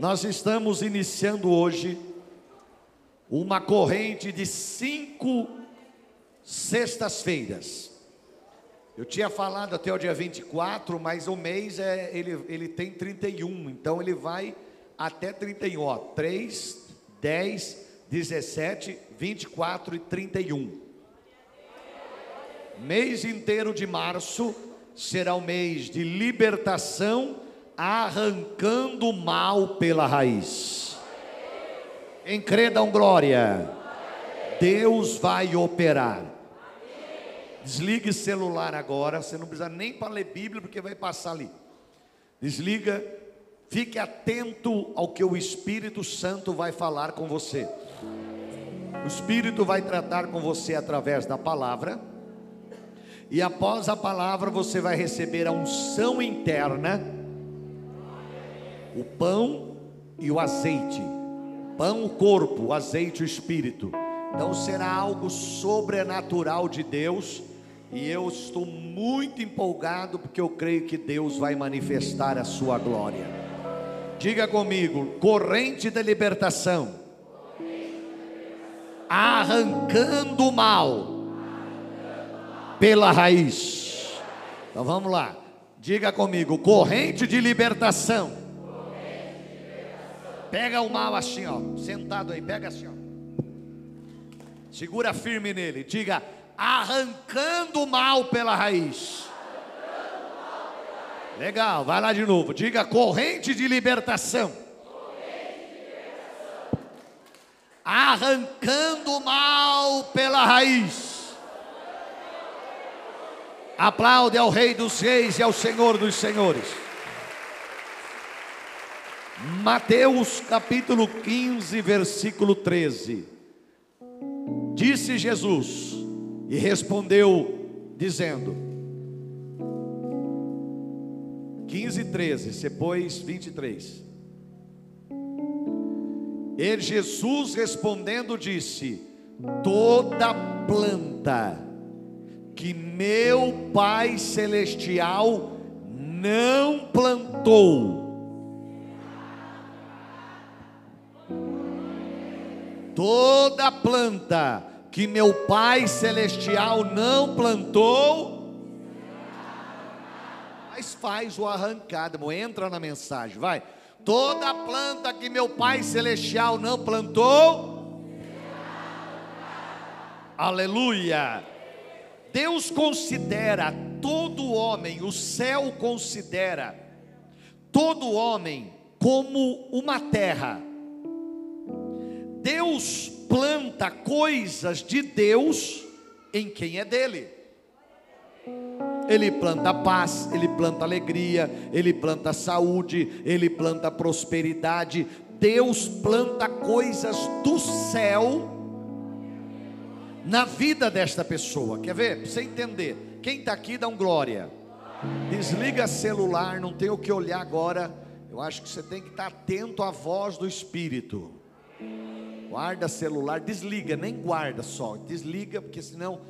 Nós estamos iniciando hoje uma corrente de cinco sextas-feiras. Eu tinha falado até o dia 24, mas o mês é, ele, ele tem 31, então ele vai até 31, ó, 3, 10, 17, 24 e 31. Mês inteiro de março será o mês de libertação arrancando o mal pela raiz. Em credam glória. Deus vai operar. Desligue celular agora, você não precisa nem para ler Bíblia, porque vai passar ali. Desliga, fique atento ao que o Espírito Santo vai falar com você. O Espírito vai tratar com você através da palavra, e após a palavra você vai receber a unção interna o pão e o azeite. Pão, o corpo, o azeite, o espírito. Então será algo sobrenatural de Deus. E eu estou muito empolgado porque eu creio que Deus vai manifestar a sua glória. Diga comigo: corrente da libertação, arrancando o mal pela raiz. Então vamos lá. Diga comigo: corrente de libertação Pega o mal assim, ó, sentado aí, pega assim, ó. Segura firme nele, diga: arrancando o mal pela raiz. Legal, vai lá de novo. Diga corrente de libertação. Arrancando o mal pela raiz. Aplaude ao Rei dos Reis e ao Senhor dos Senhores. Mateus capítulo 15, versículo 13. Disse Jesus e respondeu, dizendo: 15, 13, depois 23. E Jesus respondendo disse: Toda planta que meu Pai Celestial não plantou, Toda planta que meu Pai Celestial não plantou, mas faz o arrancado, entra na mensagem, vai. Toda planta que meu Pai Celestial não plantou, aleluia. Deus considera todo homem, o céu considera todo homem como uma terra Deus planta coisas de Deus em quem é dele. Ele planta paz, ele planta alegria, ele planta saúde, ele planta prosperidade. Deus planta coisas do céu na vida desta pessoa. Quer ver? Para você entender. Quem está aqui dá um glória. Desliga celular, não tem o que olhar agora. Eu acho que você tem que estar atento à voz do Espírito. Guarda celular, desliga, nem guarda só, desliga, porque senão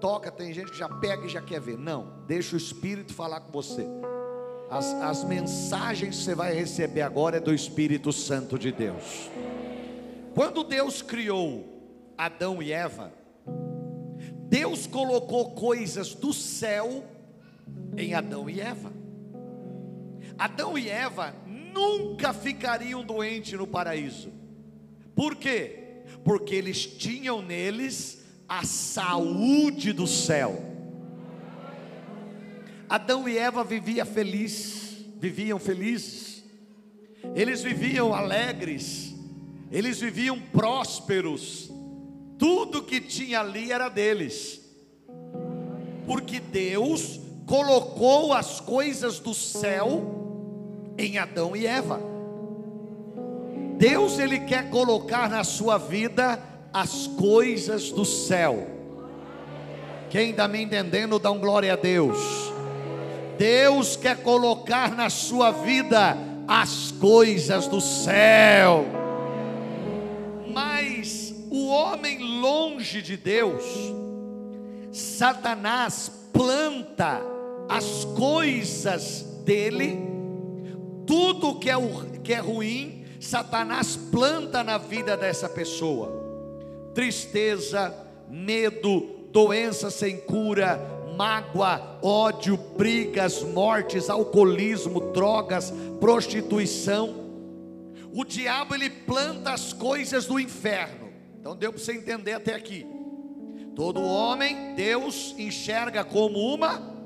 toca, tem gente que já pega e já quer ver. Não, deixa o Espírito falar com você. As, as mensagens que você vai receber agora é do Espírito Santo de Deus. Quando Deus criou Adão e Eva, Deus colocou coisas do céu em Adão e Eva. Adão e Eva nunca ficariam doentes no paraíso. Por quê? Porque eles tinham neles a saúde do céu. Adão e Eva viviam felizes, viviam felizes. Eles viviam alegres, eles viviam prósperos. Tudo que tinha ali era deles. Porque Deus colocou as coisas do céu em Adão e Eva. Deus ele quer colocar na sua vida as coisas do céu. Quem está me entendendo, dá um glória a Deus. Deus quer colocar na sua vida as coisas do céu. Mas o homem longe de Deus, Satanás planta as coisas dele, tudo que é, que é ruim, Satanás planta na vida dessa pessoa tristeza, medo, doença sem cura, mágoa, ódio, brigas, mortes, alcoolismo, drogas, prostituição. O diabo ele planta as coisas do inferno. Então deu para você entender até aqui. Todo homem, Deus enxerga como uma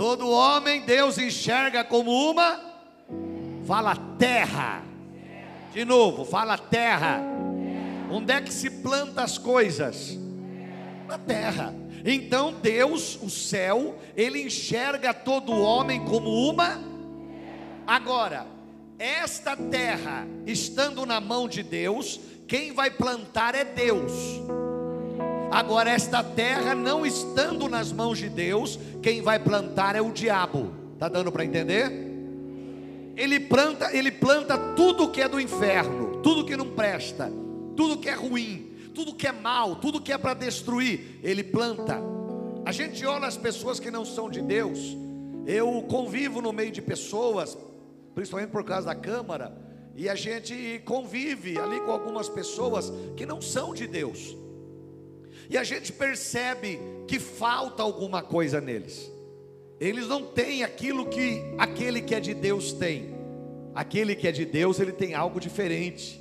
Todo homem Deus enxerga como uma fala terra. De novo, fala terra. Onde é que se planta as coisas? Na terra. Então Deus, o céu, ele enxerga todo homem como uma. Agora, esta terra estando na mão de Deus, quem vai plantar é Deus. Agora, esta terra não estando nas mãos de Deus, quem vai plantar é o diabo. Tá dando para entender? Ele planta, ele planta tudo que é do inferno, tudo que não presta, tudo que é ruim, tudo que é mal, tudo que é para destruir, ele planta. A gente olha as pessoas que não são de Deus. Eu convivo no meio de pessoas, principalmente por causa da câmara, e a gente convive ali com algumas pessoas que não são de Deus e a gente percebe que falta alguma coisa neles. Eles não têm aquilo que aquele que é de Deus tem. Aquele que é de Deus, ele tem algo diferente.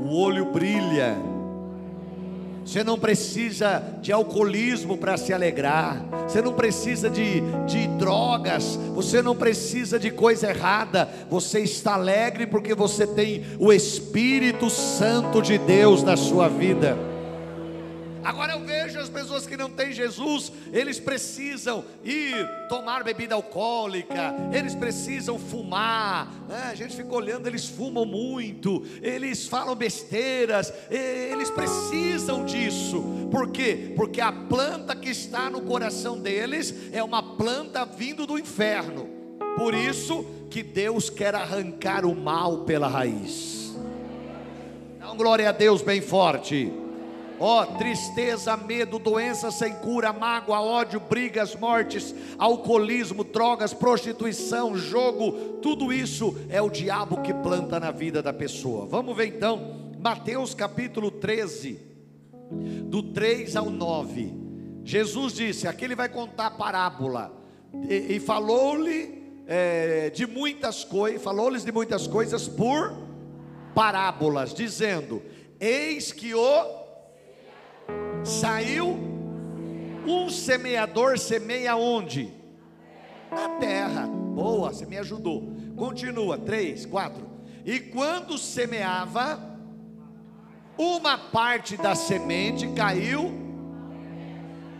O olho brilha. Você não precisa de alcoolismo para se alegrar. Você não precisa de, de drogas. Você não precisa de coisa errada. Você está alegre porque você tem o Espírito Santo de Deus na sua vida. Agora eu vejo as pessoas que não têm Jesus, eles precisam ir tomar bebida alcoólica, eles precisam fumar. Né? A gente fica olhando, eles fumam muito, eles falam besteiras, eles precisam disso. Por quê? Porque a planta que está no coração deles é uma planta vindo do inferno. Por isso que Deus quer arrancar o mal pela raiz. Então, glória a Deus bem forte. Ó, tristeza, medo, doença sem cura, mágoa, ódio, brigas, mortes, alcoolismo, drogas, prostituição, jogo, tudo isso é o diabo que planta na vida da pessoa. Vamos ver então, Mateus capítulo 13, do 3 ao 9. Jesus disse: aqui ele vai contar a parábola, e, e falou-lhe é, de muitas coisas, falou-lhes de muitas coisas por parábolas, dizendo: Eis que o Saiu um semeador, semeia onde? Na terra. Boa, você me ajudou. Continua, três, quatro. E quando semeava, uma parte da semente caiu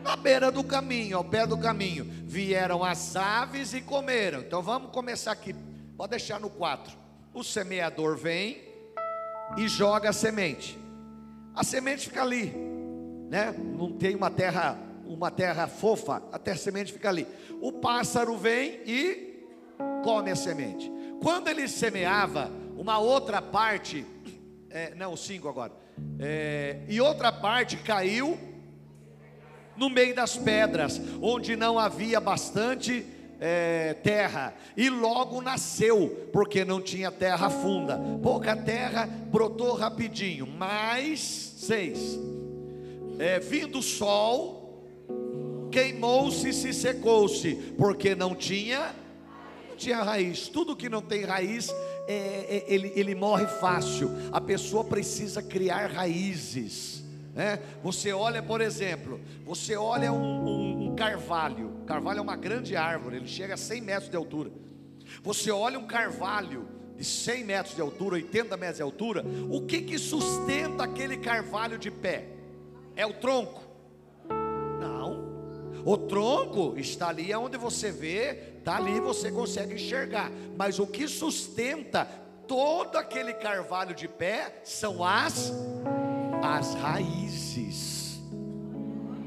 na beira do caminho, ao pé do caminho. Vieram as aves e comeram. Então vamos começar aqui. Pode deixar no quatro. O semeador vem e joga a semente. A semente fica ali né? Não tem uma terra, uma terra fofa, a terra semente fica ali. O pássaro vem e come a semente. Quando ele semeava, uma outra parte, é, não, cinco agora, é, e outra parte caiu no meio das pedras, onde não havia bastante é, terra, e logo nasceu, porque não tinha terra funda. Pouca terra brotou rapidinho, mais seis é, vindo o sol, queimou-se e se secou-se, porque não tinha, não tinha raiz. Tudo que não tem raiz, é, é, ele, ele morre fácil. A pessoa precisa criar raízes. Né? Você olha, por exemplo, você olha um, um, um carvalho. Carvalho é uma grande árvore, ele chega a 100 metros de altura. Você olha um carvalho de 100 metros de altura, 80 metros de altura, o que que sustenta aquele carvalho de pé? É o tronco? Não. O tronco está ali onde você vê, está ali você consegue enxergar. Mas o que sustenta todo aquele carvalho de pé são as as raízes.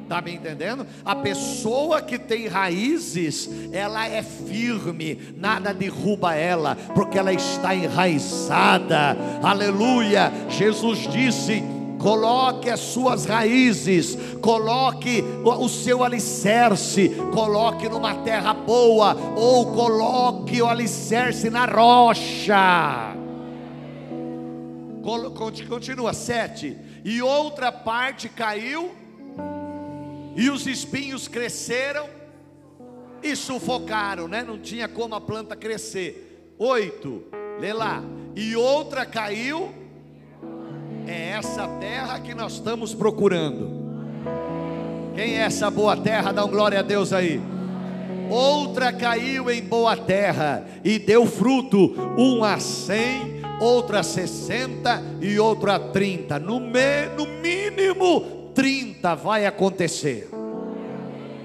Está me entendendo? A pessoa que tem raízes, ela é firme, nada derruba ela, porque ela está enraizada. Aleluia! Jesus disse: coloque as suas raízes, coloque o seu alicerce, coloque numa terra boa, ou coloque o alicerce na rocha. Continua, sete. E outra parte caiu, e os espinhos cresceram e sufocaram, né? Não tinha como a planta crescer. Oito, lê lá. E outra caiu, é essa terra que nós estamos procurando. Quem é essa boa terra? Dá um glória a Deus aí. Outra caiu em boa terra e deu fruto, um a cem, outra a sessenta e outra a trinta. No, me, no mínimo, trinta vai acontecer.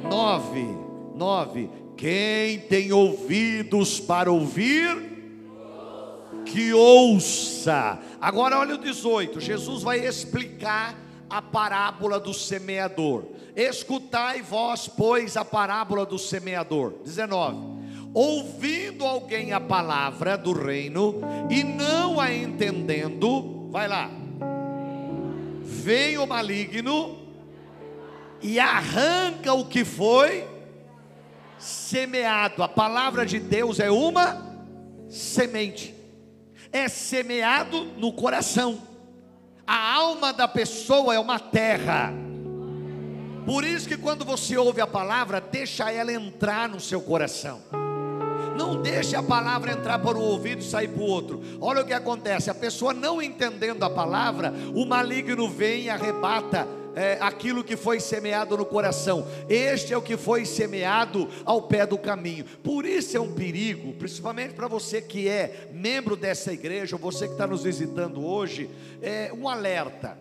Nove, nove. Quem tem ouvidos para ouvir, que ouça. Agora olha o 18. Jesus vai explicar a parábola do semeador. Escutai vós, pois, a parábola do semeador. 19. Ouvindo alguém a palavra do reino e não a entendendo, vai lá. Vem o maligno e arranca o que foi semeado. A palavra de Deus é uma semente é semeado no coração. A alma da pessoa é uma terra. Por isso que quando você ouve a palavra, deixa ela entrar no seu coração. Não deixe a palavra entrar por um ouvido e sair para o outro. Olha o que acontece: a pessoa não entendendo a palavra, o maligno vem e arrebata é, aquilo que foi semeado no coração. Este é o que foi semeado ao pé do caminho. Por isso é um perigo, principalmente para você que é membro dessa igreja, ou você que está nos visitando hoje, é um alerta.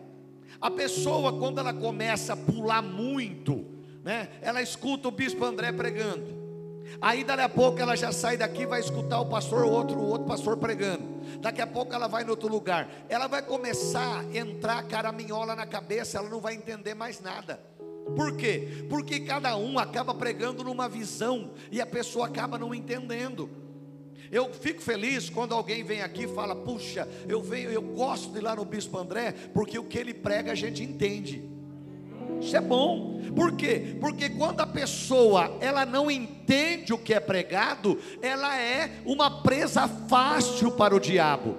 A pessoa, quando ela começa a pular muito, né, ela escuta o bispo André pregando. Aí daqui a pouco ela já sai daqui, vai escutar o pastor, outro, outro pastor pregando. Daqui a pouco ela vai em outro lugar. Ela vai começar a entrar caraminhola na cabeça, ela não vai entender mais nada. Por quê? Porque cada um acaba pregando numa visão e a pessoa acaba não entendendo. Eu fico feliz quando alguém vem aqui e fala: "Puxa, eu venho, eu gosto de ir lá no bispo André, porque o que ele prega a gente entende". Isso é bom. Por quê? Porque quando a pessoa ela não entende o que é pregado, ela é uma presa fácil para o diabo.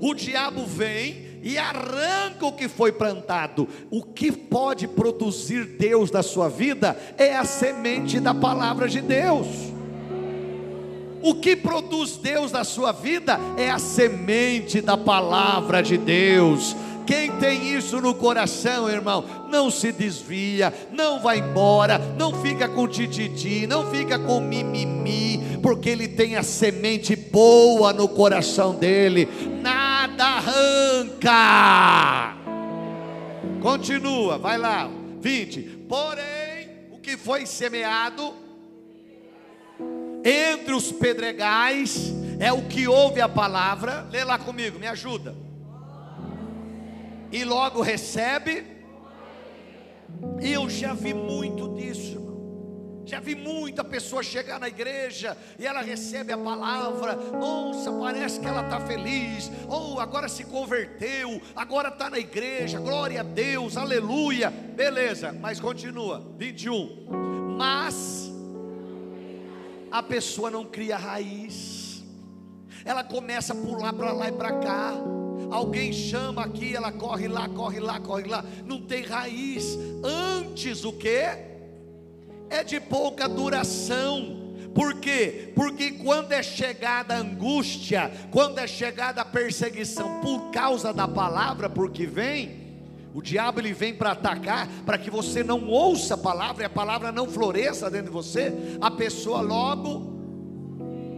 O diabo vem e arranca o que foi plantado. O que pode produzir Deus da sua vida é a semente da palavra de Deus. O que produz Deus na sua vida é a semente da palavra de Deus. Quem tem isso no coração, irmão, não se desvia, não vai embora, não fica com tititi, não fica com mimimi, porque ele tem a semente boa no coração dele, nada arranca. Continua, vai lá, 20. Porém, o que foi semeado entre os pedregais é o que ouve a palavra, lê lá comigo, me ajuda e logo recebe. E eu já vi muito disso. Já vi muita pessoa chegar na igreja e ela recebe a palavra, nossa, parece que ela está feliz, ou oh, agora se converteu, agora está na igreja, glória a Deus, aleluia, beleza, mas continua, 21. Mas a pessoa não cria raiz, ela começa a pular para lá e para cá, Alguém chama aqui, ela corre lá, corre lá, corre lá. Não tem raiz. Antes o que? É de pouca duração. Por quê? Porque quando é chegada a angústia, quando é chegada a perseguição por causa da palavra, porque vem, o diabo ele vem para atacar, para que você não ouça a palavra e a palavra não floresça dentro de você, a pessoa logo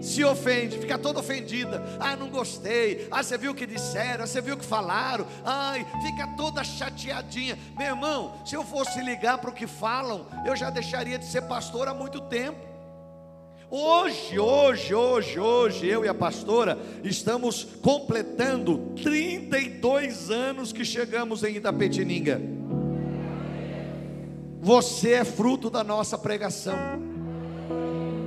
se ofende, fica toda ofendida. Ah, não gostei. Ah, você viu o que disseram? Ah, você viu o que falaram? Ai, fica toda chateadinha. Meu irmão, se eu fosse ligar para o que falam, eu já deixaria de ser pastor há muito tempo. Hoje, hoje, hoje, hoje, eu e a pastora estamos completando 32 anos que chegamos em Itapetininga. Você é fruto da nossa pregação.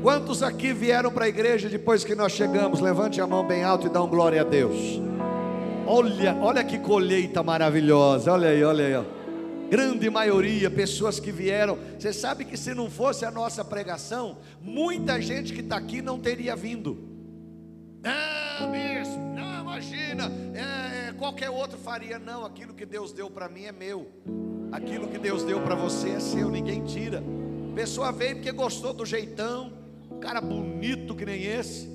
Quantos aqui vieram para a igreja depois que nós chegamos? Levante a mão bem alto e dá um glória a Deus. Olha, olha que colheita maravilhosa. Olha aí, olha aí. Ó. Grande maioria, pessoas que vieram. Você sabe que se não fosse a nossa pregação, muita gente que está aqui não teria vindo. Não, bispo, não, imagina. É, é, qualquer outro faria. Não, aquilo que Deus deu para mim é meu. Aquilo que Deus deu para você é seu, ninguém tira. Pessoa veio porque gostou do jeitão, cara bonito que nem esse.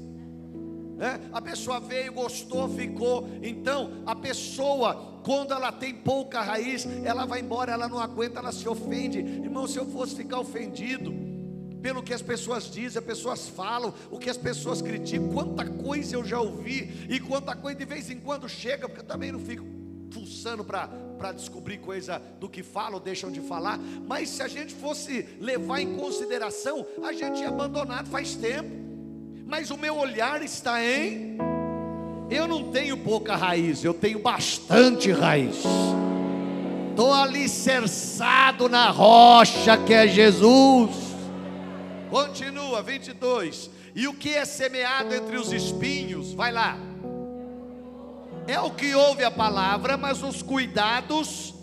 É, a pessoa veio, gostou, ficou. Então, a pessoa, quando ela tem pouca raiz, ela vai embora, ela não aguenta, ela se ofende. Irmão, se eu fosse ficar ofendido pelo que as pessoas dizem, as pessoas falam, o que as pessoas criticam, quanta coisa eu já ouvi, e quanta coisa de vez em quando chega, porque eu também não fico pulsando para descobrir coisa do que falam deixam de falar, mas se a gente fosse levar em consideração, a gente ia abandonado faz tempo mas o meu olhar está em. Eu não tenho pouca raiz, eu tenho bastante raiz. Estou alicerçado na rocha que é Jesus. Continua, 22. E o que é semeado entre os espinhos? Vai lá. É o que ouve a palavra, mas os cuidados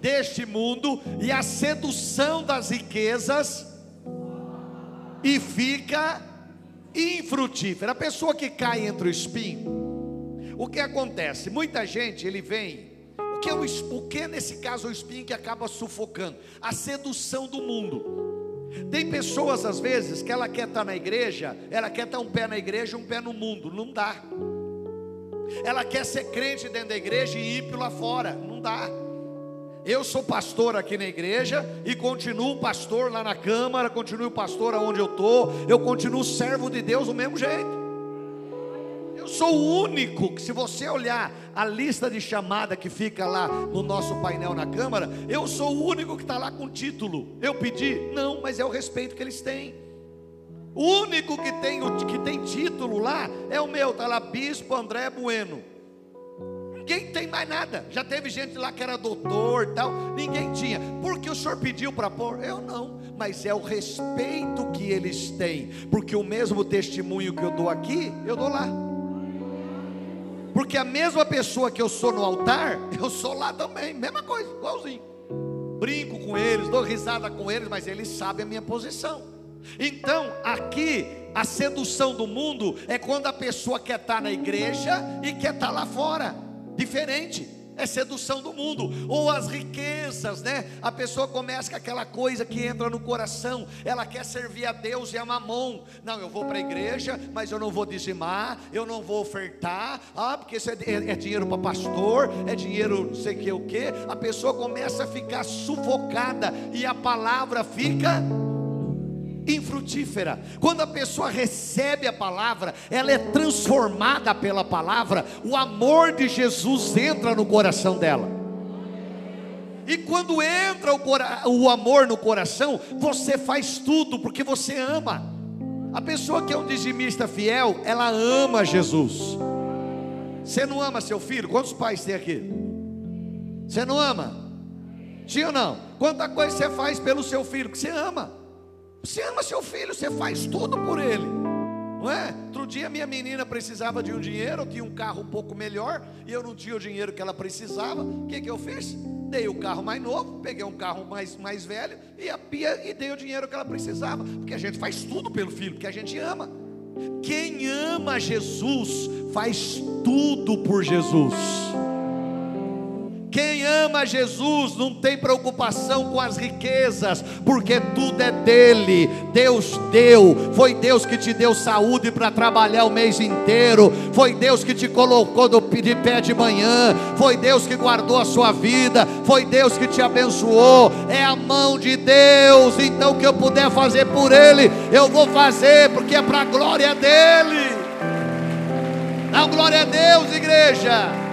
deste mundo e a sedução das riquezas, e fica infrutífera. A pessoa que cai entre o espinho, o que acontece? Muita gente, ele vem. O que, é o, o que nesse caso é o espinho que acaba sufocando? A sedução do mundo. Tem pessoas às vezes que ela quer estar na igreja, ela quer estar um pé na igreja um pé no mundo, não dá. Ela quer ser crente dentro da igreja e ir lá fora, não dá. Eu sou pastor aqui na igreja e continuo pastor lá na Câmara, continuo pastor aonde eu estou, eu continuo servo de Deus do mesmo jeito. Eu sou o único que, se você olhar a lista de chamada que fica lá no nosso painel na Câmara, eu sou o único que está lá com título. Eu pedi? Não, mas é o respeito que eles têm. O único que tem, que tem título lá é o meu, está lá, Bispo André Bueno. Ninguém tem mais nada. Já teve gente lá que era doutor tal. Ninguém tinha. Porque o senhor pediu para pôr? Eu não. Mas é o respeito que eles têm. Porque o mesmo testemunho que eu dou aqui, eu dou lá. Porque a mesma pessoa que eu sou no altar, eu sou lá também. Mesma coisa, igualzinho. Brinco com eles, dou risada com eles, mas eles sabem a minha posição. Então, aqui, a sedução do mundo é quando a pessoa quer estar na igreja e quer estar lá fora diferente. É sedução do mundo, ou as riquezas, né? A pessoa começa com aquela coisa que entra no coração, ela quer servir a Deus e a mamon. Não, eu vou para a igreja, mas eu não vou dizimar, eu não vou ofertar, ah, porque isso é, é, é dinheiro para pastor, é dinheiro não sei que o que. A pessoa começa a ficar sufocada e a palavra fica infrutífera. Quando a pessoa recebe a palavra, ela é transformada pela palavra, o amor de Jesus entra no coração dela. E quando entra o, o amor no coração, você faz tudo porque você ama. A pessoa que é um dizimista fiel, ela ama Jesus. Você não ama seu filho? Quantos pais tem aqui? Você não ama? Sim ou não? Quanta coisa você faz pelo seu filho que você ama? Você ama seu filho, você faz tudo por ele. Não é? Outro dia minha menina precisava de um dinheiro, tinha um carro um pouco melhor e eu não tinha o dinheiro que ela precisava. O que, que eu fiz? Dei o carro mais novo, peguei um carro mais, mais velho e, a, e, e dei o dinheiro que ela precisava. Porque a gente faz tudo pelo filho, porque a gente ama. Quem ama Jesus faz tudo por Jesus. Quem ama Jesus não tem preocupação com as riquezas, porque tudo é dele. Deus deu, foi Deus que te deu saúde para trabalhar o mês inteiro, foi Deus que te colocou de pé de manhã, foi Deus que guardou a sua vida, foi Deus que te abençoou. É a mão de Deus. Então, o que eu puder fazer por Ele, eu vou fazer, porque é para a glória dele. Dá glória a Deus, igreja.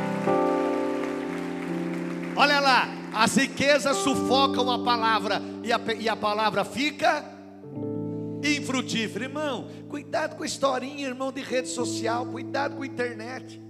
Olha lá, as riquezas sufocam a palavra e a, e a palavra fica infrutífera. Irmão, cuidado com a historinha, irmão, de rede social, cuidado com a internet.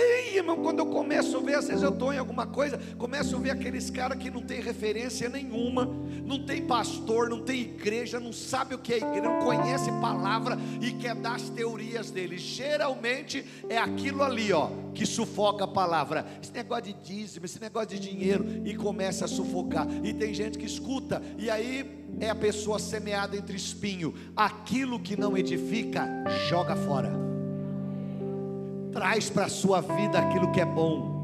Ei, irmão, quando eu começo a ver, às vezes eu estou em alguma coisa, começo a ver aqueles caras que não tem referência nenhuma, não tem pastor, não tem igreja, não sabe o que é igreja, não conhece palavra e quer dar as teorias dele. Geralmente é aquilo ali, ó, que sufoca a palavra. Esse negócio de dízimo, esse negócio de dinheiro, e começa a sufocar. E tem gente que escuta, e aí é a pessoa semeada entre espinho. Aquilo que não edifica, joga fora traz para a sua vida aquilo que é bom.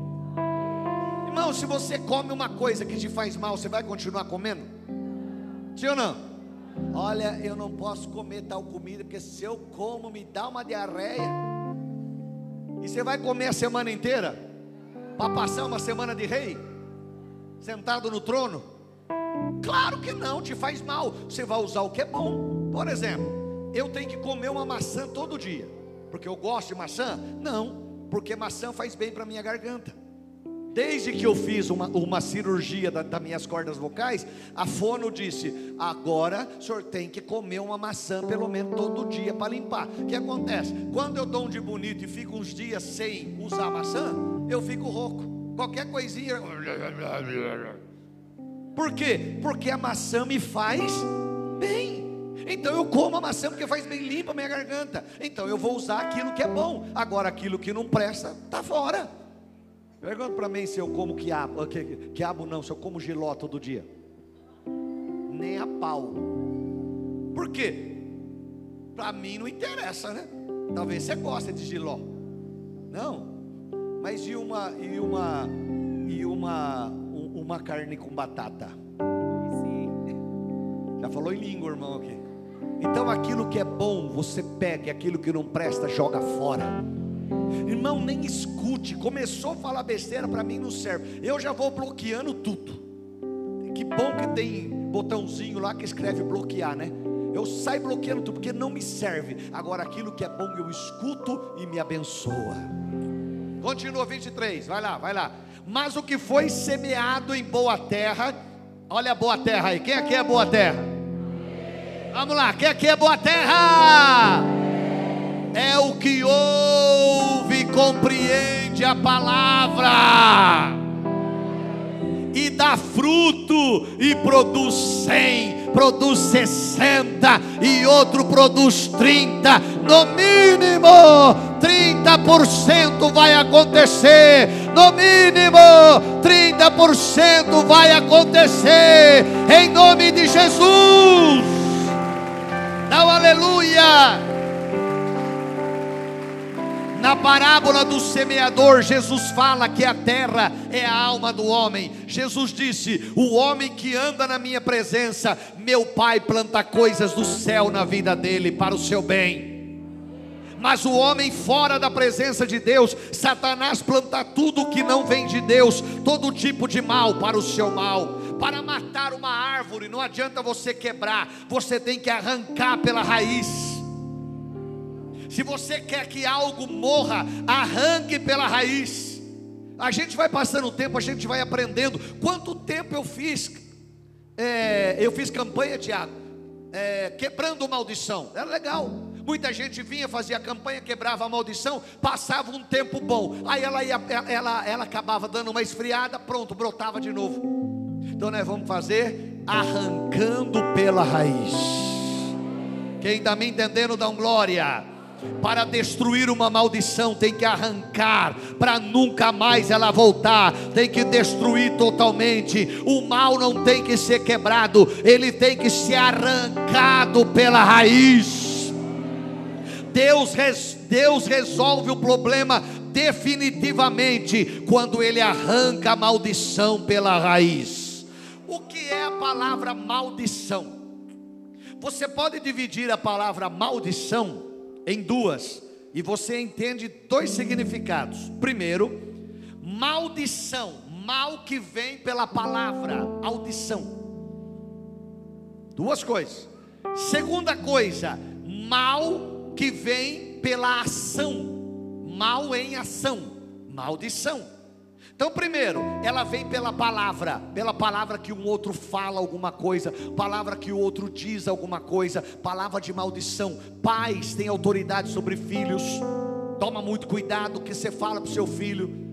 Irmão, se você come uma coisa que te faz mal, você vai continuar comendo? Sim ou não? Olha, eu não posso comer tal comida, porque se eu como, me dá uma diarreia. E você vai comer a semana inteira? Para passar uma semana de rei? Sentado no trono? Claro que não, te faz mal. Você vai usar o que é bom. Por exemplo, eu tenho que comer uma maçã todo dia porque eu gosto de maçã? Não, porque maçã faz bem para minha garganta. Desde que eu fiz uma, uma cirurgia da, das minhas cordas vocais, a fono disse: agora o senhor tem que comer uma maçã pelo menos todo dia para limpar. O que acontece? Quando eu dou um de bonito e fico uns dias sem usar maçã, eu fico rouco. Qualquer coisinha. Por quê? Porque a maçã me faz bem. Então eu como a maçã porque faz bem limpa a minha garganta. Então eu vou usar aquilo que é bom. Agora aquilo que não presta, está fora. Pergunta para mim se eu como quiabo. Que, quiabo não, se eu como giló todo dia. Nem a pau. Por quê? Para mim não interessa, né? Talvez você goste de giló. Não. Mas e uma e uma e uma uma carne com batata? Já falou em língua, irmão aqui. Então aquilo que é bom, você pega, e aquilo que não presta, joga fora. Irmão, nem escute. Começou a falar besteira para mim não serve. Eu já vou bloqueando tudo. Que bom que tem botãozinho lá que escreve bloquear, né? Eu saio bloqueando tudo porque não me serve. Agora aquilo que é bom eu escuto e me abençoa. Continua 23, vai lá, vai lá. Mas o que foi semeado em boa terra, olha a boa terra aí. Quem aqui é boa terra? Vamos lá, quem aqui é boa terra? É o que ouve e compreende a palavra, e dá fruto, e produz cem, produz sessenta, e outro produz trinta, no mínimo 30% vai acontecer, no mínimo 30% vai acontecer, em nome de Jesus. Parábola do semeador, Jesus fala que a terra é a alma do homem. Jesus disse: O homem que anda na minha presença, meu Pai planta coisas do céu na vida dele para o seu bem. Mas o homem fora da presença de Deus, Satanás planta tudo que não vem de Deus, todo tipo de mal para o seu mal. Para matar uma árvore, não adianta você quebrar, você tem que arrancar pela raiz. Se você quer que algo morra, arranque pela raiz. A gente vai passando o tempo, a gente vai aprendendo. Quanto tempo eu fiz? É, eu fiz campanha, Tiago, é, quebrando maldição. Era legal. Muita gente vinha, fazia campanha, quebrava a maldição, passava um tempo bom. Aí ela, ia, ela, ela acabava dando uma esfriada, pronto, brotava de novo. Então nós vamos fazer arrancando pela raiz. Quem está me entendendo, dá um glória. Para destruir uma maldição, tem que arrancar, para nunca mais ela voltar, tem que destruir totalmente. O mal não tem que ser quebrado, ele tem que ser arrancado pela raiz. Deus, Deus resolve o problema definitivamente quando ele arranca a maldição pela raiz. O que é a palavra maldição? Você pode dividir a palavra maldição em duas, e você entende dois significados. Primeiro, maldição, mal que vem pela palavra, audição. Duas coisas. Segunda coisa, mal que vem pela ação, mal em ação, maldição. Então, primeiro, ela vem pela palavra, pela palavra que um outro fala alguma coisa, palavra que o outro diz alguma coisa, palavra de maldição. Pais têm autoridade sobre filhos. Toma muito cuidado que você fala para o seu filho.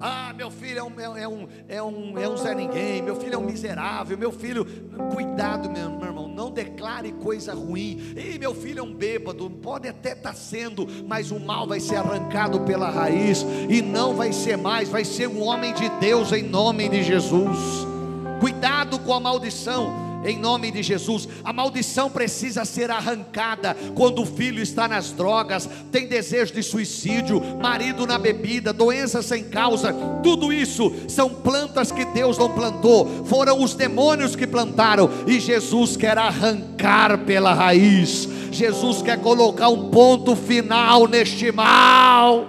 Ah, meu filho é um, é, um, é, um, é um Zé Ninguém, meu filho é um miserável, meu filho. Cuidado, meu, meu irmão, não declare coisa ruim. Ei, meu filho é um bêbado, pode até estar tá sendo, mas o mal vai ser arrancado pela raiz, e não vai ser mais, vai ser um homem de Deus em nome de Jesus. Cuidado com a maldição em nome de Jesus. A maldição precisa ser arrancada quando o filho está nas drogas, tem desejo de suicídio, marido na bebida, doença sem causa. Tudo isso são plantas que Deus não plantou, foram os demônios que plantaram e Jesus quer arrancar pela raiz. Jesus quer colocar um ponto final neste mal.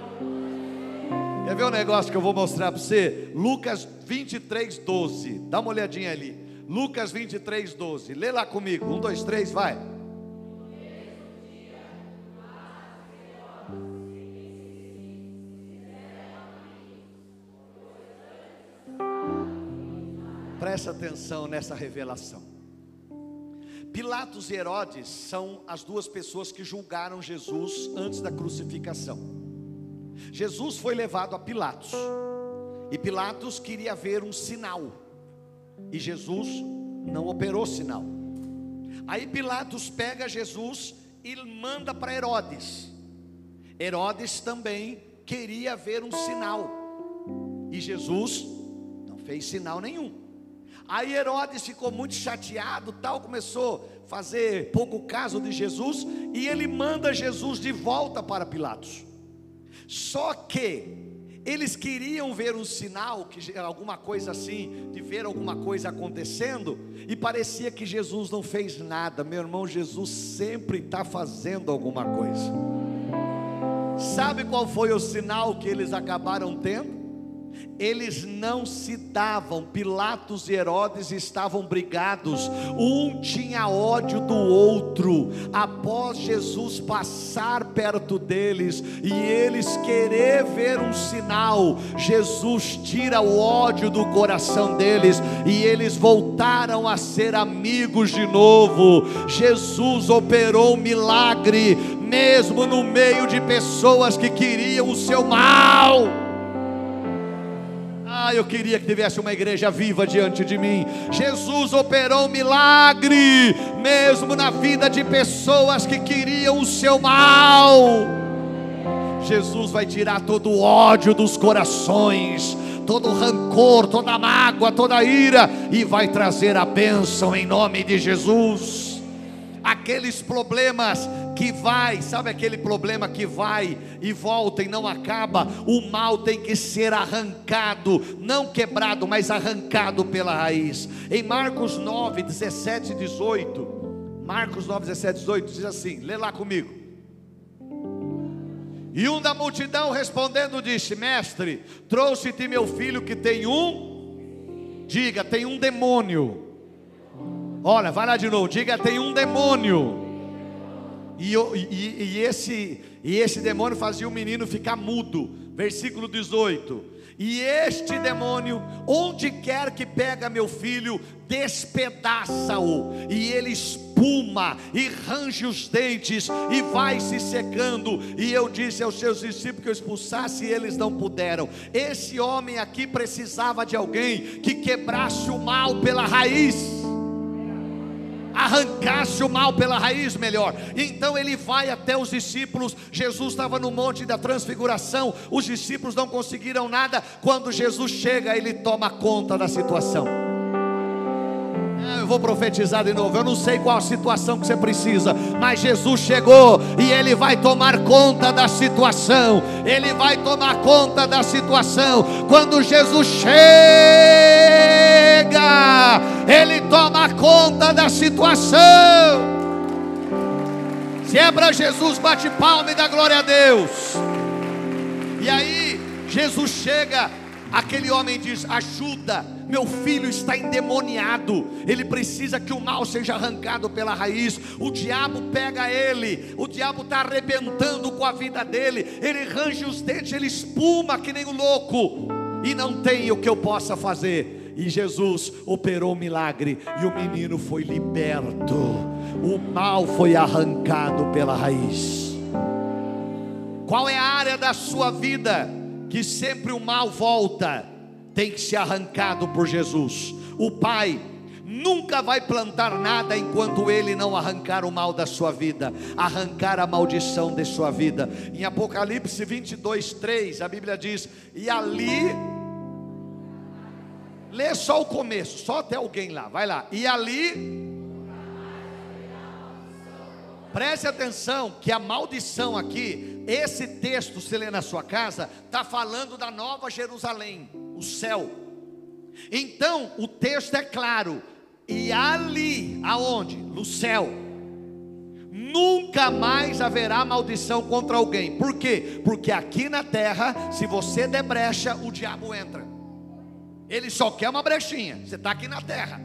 Quer ver um negócio que eu vou mostrar para você? Lucas 23, 12. Dá uma olhadinha ali. Lucas 23, 12. Lê lá comigo. Um, dois, três, vai. Presta atenção nessa revelação. Pilatos e Herodes são as duas pessoas que julgaram Jesus antes da crucificação. Jesus foi levado a Pilatos, e Pilatos queria ver um sinal e Jesus não operou sinal. Aí Pilatos pega Jesus e manda para Herodes. Herodes também queria ver um sinal. E Jesus não fez sinal nenhum. Aí Herodes ficou muito chateado, tal, começou a fazer pouco caso de Jesus e ele manda Jesus de volta para Pilatos. Só que eles queriam ver um sinal, que alguma coisa assim, de ver alguma coisa acontecendo, e parecia que Jesus não fez nada. Meu irmão, Jesus sempre está fazendo alguma coisa. Sabe qual foi o sinal que eles acabaram tendo? Eles não se davam, Pilatos e Herodes estavam brigados, um tinha ódio do outro, após Jesus passar perto deles e eles querer ver um sinal, Jesus tira o ódio do coração deles e eles voltaram a ser amigos de novo. Jesus operou um milagre, mesmo no meio de pessoas que queriam o seu mal. Ah, eu queria que tivesse uma igreja viva diante de mim. Jesus operou um milagre, mesmo na vida de pessoas que queriam o seu mal. Jesus vai tirar todo o ódio dos corações, todo o rancor, toda a mágoa, toda a ira, e vai trazer a bênção em nome de Jesus aqueles problemas que vai, sabe aquele problema que vai e volta e não acaba? O mal tem que ser arrancado, não quebrado, mas arrancado pela raiz. Em Marcos 9, 17 e 18, Marcos 9, 17 e 18 diz assim: lê lá comigo. E um da multidão respondendo disse: Mestre, trouxe-te meu filho que tem um, diga, tem um demônio Olha, vai lá de novo. Diga: tem um demônio. E, e, e, esse, e esse demônio fazia o menino ficar mudo. Versículo 18. E este demônio, onde quer que pega meu filho, despedaça-o, e ele espuma, e range os dentes, e vai se secando. E eu disse aos seus discípulos que eu expulsasse, e eles não puderam. Esse homem aqui precisava de alguém que quebrasse o mal pela raiz arrancasse o mal pela raiz melhor. Então ele vai até os discípulos. Jesus estava no monte da transfiguração. Os discípulos não conseguiram nada. Quando Jesus chega, ele toma conta da situação. Vou profetizar de novo. Eu não sei qual a situação que você precisa, mas Jesus chegou e Ele vai tomar conta da situação. Ele vai tomar conta da situação. Quando Jesus chega ele toma conta da situação. Se é para Jesus, bate palma e dá glória a Deus. E aí, Jesus chega, aquele homem diz: Ajuda, meu filho está endemoniado, ele precisa que o mal seja arrancado pela raiz. O diabo pega ele, o diabo está arrebentando com a vida dele, ele range os dentes, ele espuma que nem o um louco, e não tem o que eu possa fazer e Jesus operou um milagre e o menino foi liberto. O mal foi arrancado pela raiz. Qual é a área da sua vida que sempre o mal volta? Tem que ser arrancado por Jesus. O Pai nunca vai plantar nada enquanto ele não arrancar o mal da sua vida, arrancar a maldição de sua vida. Em Apocalipse 22, 3, a Bíblia diz: E ali, lê só o começo, só até alguém lá, vai lá, e ali. Preste atenção que a maldição aqui, esse texto, se lê na sua casa, está falando da nova Jerusalém, o céu. Então, o texto é claro, e ali, aonde? No céu. Nunca mais haverá maldição contra alguém. Por quê? Porque aqui na terra, se você der brecha, o diabo entra. Ele só quer uma brechinha. Você está aqui na terra.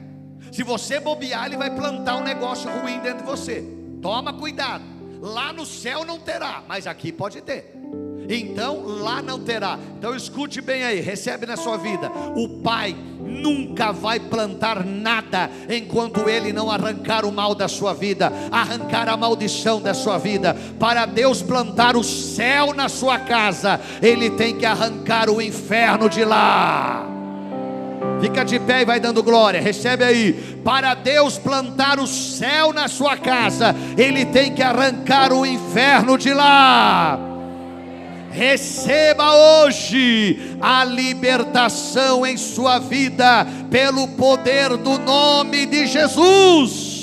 Se você bobear, ele vai plantar um negócio ruim dentro de você. Toma cuidado. Lá no céu não terá, mas aqui pode ter. Então lá não terá. Então escute bem aí, recebe na sua vida. O Pai nunca vai plantar nada enquanto ele não arrancar o mal da sua vida, arrancar a maldição da sua vida. Para Deus plantar o céu na sua casa, ele tem que arrancar o inferno de lá. Fica de pé e vai dando glória. Recebe aí. Para Deus plantar o céu na sua casa, Ele tem que arrancar o inferno de lá. Receba hoje a libertação em sua vida, pelo poder do nome de Jesus.